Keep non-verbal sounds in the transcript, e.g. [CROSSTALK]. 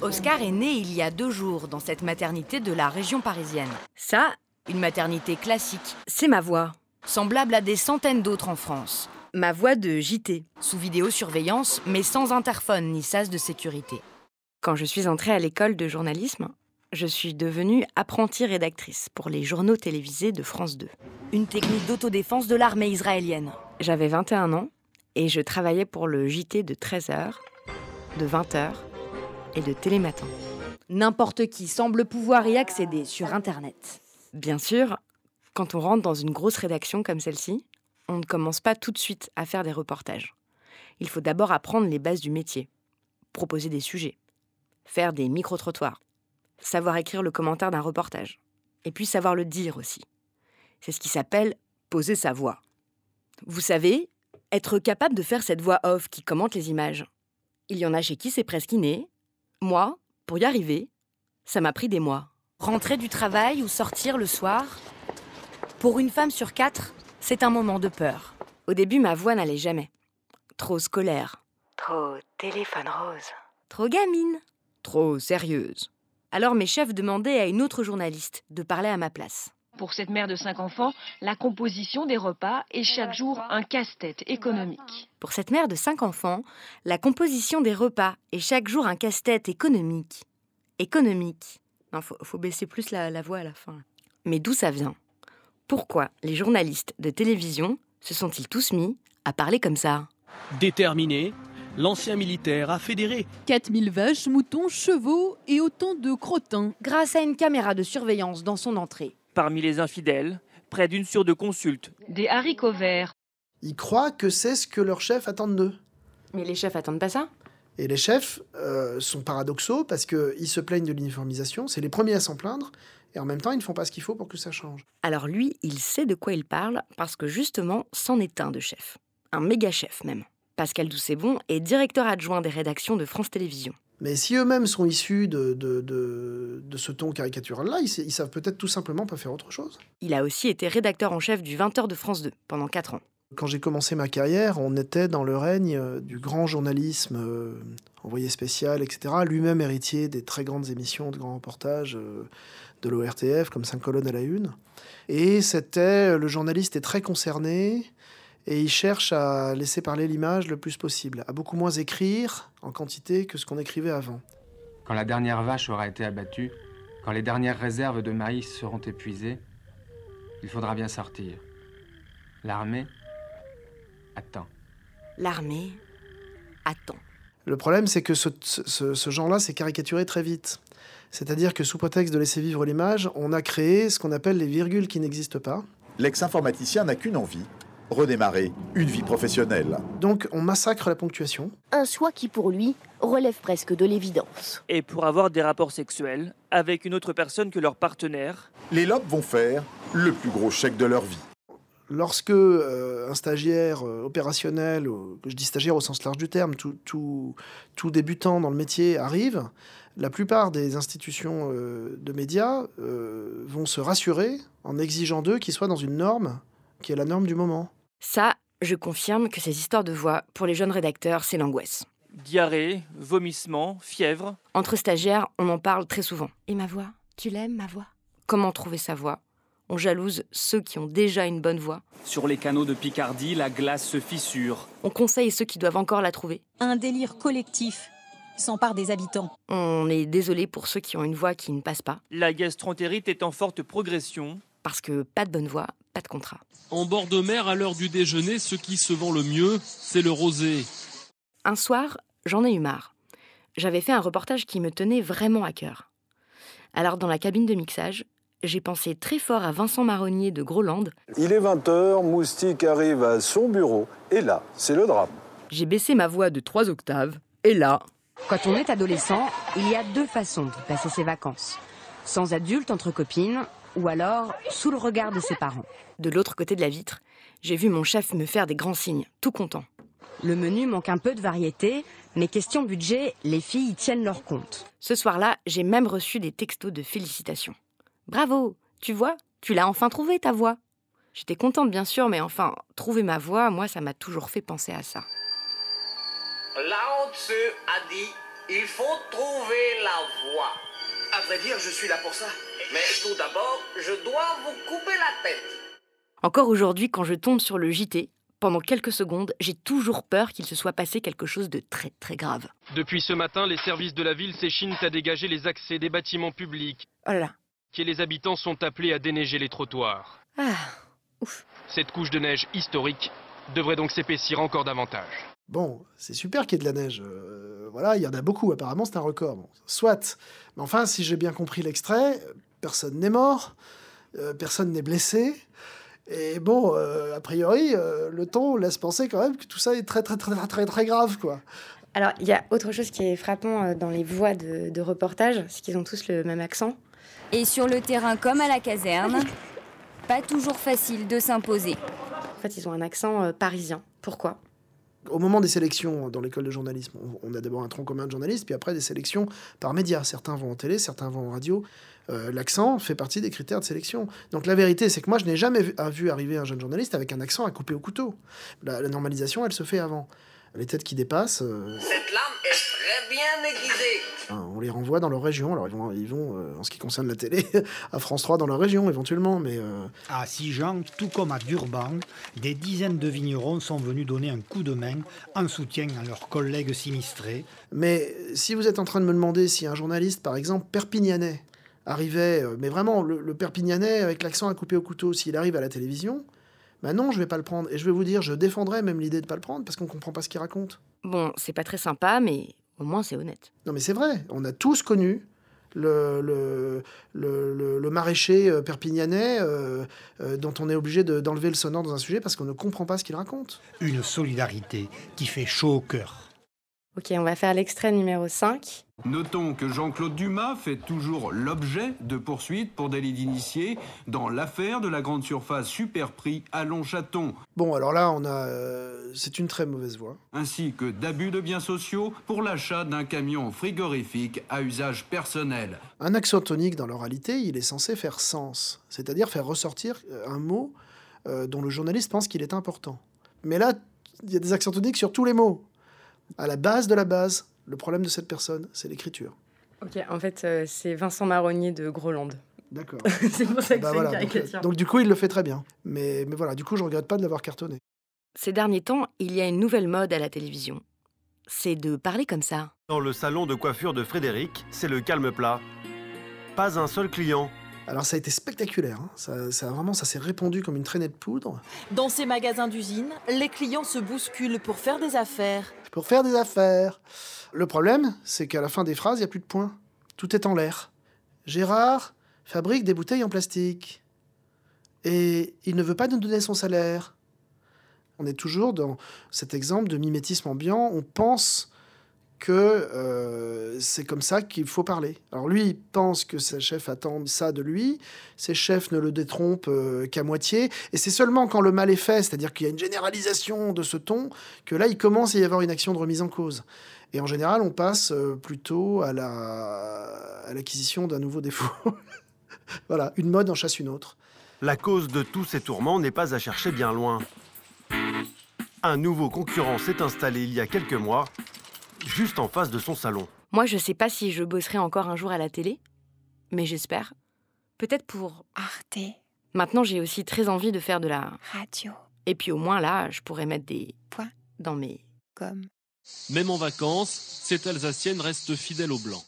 Oscar est né il y a deux jours dans cette maternité de la région parisienne. Ça, une maternité classique. C'est ma voix, semblable à des centaines d'autres en France. Ma voix de JT, sous vidéosurveillance, mais sans interphone ni sas de sécurité. Quand je suis entrée à l'école de journalisme, je suis devenue apprentie rédactrice pour les journaux télévisés de France 2. Une technique d'autodéfense de l'armée israélienne. J'avais 21 ans et je travaillais pour le JT de 13h, de 20h et de Télématin. N'importe qui semble pouvoir y accéder sur Internet. Bien sûr, quand on rentre dans une grosse rédaction comme celle-ci, on ne commence pas tout de suite à faire des reportages. Il faut d'abord apprendre les bases du métier, proposer des sujets, faire des micro-trottoirs, savoir écrire le commentaire d'un reportage, et puis savoir le dire aussi. C'est ce qui s'appelle poser sa voix. Vous savez, être capable de faire cette voix off qui commente les images. Il y en a chez qui c'est presque inné. Moi, pour y arriver, ça m'a pris des mois. Rentrer du travail ou sortir le soir, pour une femme sur quatre, c'est un moment de peur. Au début, ma voix n'allait jamais. Trop scolaire. Trop téléphone rose. Trop gamine. Trop sérieuse. Alors mes chefs demandaient à une autre journaliste de parler à ma place. Pour cette mère de cinq enfants, la composition des repas est chaque jour un casse-tête économique. Pour cette mère de cinq enfants, la composition des repas est chaque jour un casse-tête économique. Économique. Non, faut, faut baisser plus la, la voix à la fin. Mais d'où ça vient? Pourquoi les journalistes de télévision se sont-ils tous mis à parler comme ça? Déterminé, l'ancien militaire a fédéré 4000 vaches, moutons, chevaux et autant de crottins. Grâce à une caméra de surveillance dans son entrée. Parmi les infidèles, près d'une sur deux consultent. Des haricots verts, Ils croient que c'est ce que leurs chefs attendent d'eux. Mais les chefs attendent pas ça? Et les chefs euh, sont paradoxaux parce qu'ils se plaignent de l'uniformisation, c'est les premiers à s'en plaindre, et en même temps, ils ne font pas ce qu'il faut pour que ça change. Alors lui, il sait de quoi il parle parce que justement, c'en est un de chef. Un méga chef même. Pascal Doucet-Bon est directeur adjoint des rédactions de France Télévisions. Mais si eux-mêmes sont issus de, de, de, de ce ton caricatural-là, ils, ils savent peut-être tout simplement pas faire autre chose. Il a aussi été rédacteur en chef du 20h de France 2 pendant 4 ans. Quand j'ai commencé ma carrière, on était dans le règne euh, du grand journalisme, euh, envoyé spécial, etc. Lui-même héritier des très grandes émissions de grands reportages euh, de l'ORTF, comme 5 colonnes à la une. Et c'était, le journaliste est très concerné et il cherche à laisser parler l'image le plus possible, à beaucoup moins écrire en quantité que ce qu'on écrivait avant. Quand la dernière vache aura été abattue, quand les dernières réserves de maïs seront épuisées, il faudra bien sortir. L'armée attend. L'armée attend. Le problème, c'est que ce, ce- ce genre-là s'est caricaturé très vite. C'est-à-dire que sous prétexte de laisser vivre l'image, on a créé ce qu'on appelle les virgules qui n'existent pas. L'ex-informaticien n'a qu'une envie, redémarrer une vie professionnelle. Donc on massacre la ponctuation. Un choix qui, pour lui, relève presque de l'évidence. Et pour avoir des rapports sexuels avec une autre personne que leur partenaire, Les lobes vont faire le plus gros chèque de leur vie. Lorsque euh, un stagiaire euh, opérationnel, ou- je dis stagiaire au sens large du terme, tout, tout, tout débutant dans le métier arrive, la plupart des institutions euh, de médias euh, vont se rassurer en exigeant d'eux qu'ils soient dans une norme qui est la norme du moment. Ça, je confirme que ces histoires de voix, pour les jeunes rédacteurs, c'est l'angoisse. diarrhée, vomissement, fièvre. Entre stagiaires, on en parle très souvent. Et ma voix? Tu l'aimes, ma voix? Comment trouver sa voix? On jalouse ceux qui ont déjà une bonne voix. Sur les canaux de Picardie, la glace se fissure. On conseille ceux qui doivent encore la trouver. Un délire collectif s'empare des habitants. On est désolé pour ceux qui ont une voix qui ne passe pas. La gastroentérite est en forte progression. Parce que pas de bonne voix, pas de contrat. En bord de mer, à l'heure du déjeuner, ce qui se vend le mieux, c'est le rosé. Un soir, j'en ai eu marre. J'avais fait un reportage qui me tenait vraiment à cœur. Alors, dans la cabine de mixage, j'ai pensé très fort à Vincent Marronnier de Groland. Il est 20h, Moustique arrive à son bureau, et là, c'est le drame. J'ai baissé ma voix de trois octaves, et là. Quand on est adolescent, il y a deux façons de passer ses vacances. Sans adulte, entre copines, ou alors sous le regard de ses parents. De l'autre côté de la vitre, j'ai vu mon chef me faire des grands signes, tout content. Le menu manque un peu de variété, mais question budget, les filles y tiennent leur compte. Ce soir-là, j'ai même reçu des textos de félicitations. Bravo, tu vois, tu l'as enfin trouvé ta voix. J'étais contente bien sûr, mais enfin, trouver ma voix, moi, ça m'a toujours fait penser à ça. Lao Tzu a dit Il faut trouver la voie. À vrai dire, je suis là pour ça. Mais tout d'abord, je dois vous couper la tête. Encore aujourd'hui, quand je tombe sur le JT, pendant quelques secondes, j'ai toujours peur qu'il se soit passé quelque chose de très très grave. Depuis ce matin, les services de la ville s'échinent à dégager les accès des bâtiments publics. Oh là là. Et les habitants sont appelés à déneiger les trottoirs. Ah, ouf. Cette couche de neige historique devrait donc s'épaissir encore davantage. Bon, c'est super qu'il y ait de la neige. Euh, voilà, il y en a beaucoup. Apparemment, c'est un record. Bon, soit. Mais enfin, si j'ai bien compris l'extrait, personne n'est mort, euh, personne n'est blessé. Et bon, euh, a priori, euh, le ton laisse penser quand même que tout ça est très, très, très, très, très grave, quoi. Alors, il y a autre chose qui est frappant dans les voix de, de reportage, c'est qu'ils ont tous le même accent. Et sur le terrain comme à la caserne, pas toujours facile de s'imposer. En fait, ils ont un accent euh, parisien. Pourquoi? Au moment des sélections dans l'école de journalisme, on, a d'abord un tronc commun de journalistes, puis après des sélections par médias. Certains vont en télé, certains vont en radio. Euh, L'accent fait partie des critères de sélection. Donc la vérité, c'est que moi, je n'ai jamais vu, arriver un jeune journaliste avec un accent à couper au couteau. La normalisation, elle se fait avant. Les têtes qui dépassent. Euh, Cette lame est très bien aiguisée. hein, on les renvoie dans leur région. Alors ils vont, ils vont euh, en ce qui concerne la télé, [LAUGHS] à France 3 dans leur région éventuellement, mais. euh, À Sijan, tout comme à Durban, des dizaines de vignerons sont venus donner un coup de main en soutien à leurs collègues sinistrés. Mais si vous êtes en train de me demander si un journaliste, par exemple, perpignanais, arrivait, mais vraiment le, le perpignanais avec l'accent à couper au couteau, s'il arrive à la télévision, ben non, je vais pas le prendre. Et je vais vous dire, je défendrais même l'idée de pas le prendre parce qu'on comprend pas ce qu'il raconte. Bon, c'est pas très sympa, mais au moins c'est honnête. Non, mais c'est vrai, on a tous connu le, le, le, le- le maraîcher euh, perpignanais euh, euh, dont on est obligé de- d'enlever le sonore dans un sujet parce qu'on ne comprend pas ce qu'il raconte. Une solidarité qui fait chaud au cœur. Ok, on va faire l'extrait numéro 5. Notons que Jean-Claude Dumas fait toujours l'objet de poursuites pour délit d'initié dans l'affaire de la grande surface Superprix à Longchaton, Bon, alors là, on a, euh, c'est une très mauvaise voix. ainsi que d'abus de biens sociaux pour l'achat d'un camion frigorifique à usage personnel. Un accent tonique dans l'oralité, il est censé faire sens, c'est-à-dire faire ressortir euh, un mot euh, dont le journaliste pense qu'il est important. Mais là, il y a des accents toniques sur tous les mots. À la base de la base, le problème de cette personne, c'est l'écriture. Ok, en fait, euh, c'est Vincent Marronnier de Groland. D'accord. [LAUGHS] c'est pour ça que Bah c'est voilà, donc, caricature. donc du coup, il le fait très bien. Mais, mais voilà, du coup, je regrette pas de l'avoir cartonné. Ces derniers temps, il y a une nouvelle mode à la télévision. C'est de parler comme ça. Dans le salon de coiffure de Frédéric, c'est le calme plat. Pas un seul client. Alors ça a été spectaculaire. hein. Ça, ça, vraiment, ça s'est répandu comme une traînée de poudre. Dans ces magasins d'usine, les clients se bousculent pour faire des affaires. Pour faire des affaires. Le problème, c'est qu'à la fin des phrases, il n'y a plus de points. Tout est en l'air. Gérard fabrique des bouteilles en plastique. Et il ne veut pas nous donner son salaire. On est toujours dans cet exemple de mimétisme ambiant. On pense que euh, c'est comme ça qu'il faut parler. Alors lui, il pense que ses chefs attendent ça de lui, ses chefs ne le détrompent euh, qu'à moitié, et c'est seulement quand le mal est fait, c'est-à-dire qu'il y a une généralisation de ce ton, que là, il commence à y avoir une action de remise en cause. Et en général, on passe euh, plutôt à la- à l'acquisition d'un nouveau défaut. [LAUGHS] voilà, une mode en chasse une autre. La cause de tous ces tourments n'est pas à chercher bien loin. Un nouveau concurrent s'est installé il y a quelques mois, juste en face de son salon. Moi, je sais pas si je bosserai encore un jour à la télé, mais j'espère. Peut-être pour Arte Maintenant, j'ai aussi très envie de faire de la Radio. Et puis au moins là, je pourrais mettre des points dans mes comme Même en vacances, cette Alsacienne reste fidèle au blanc.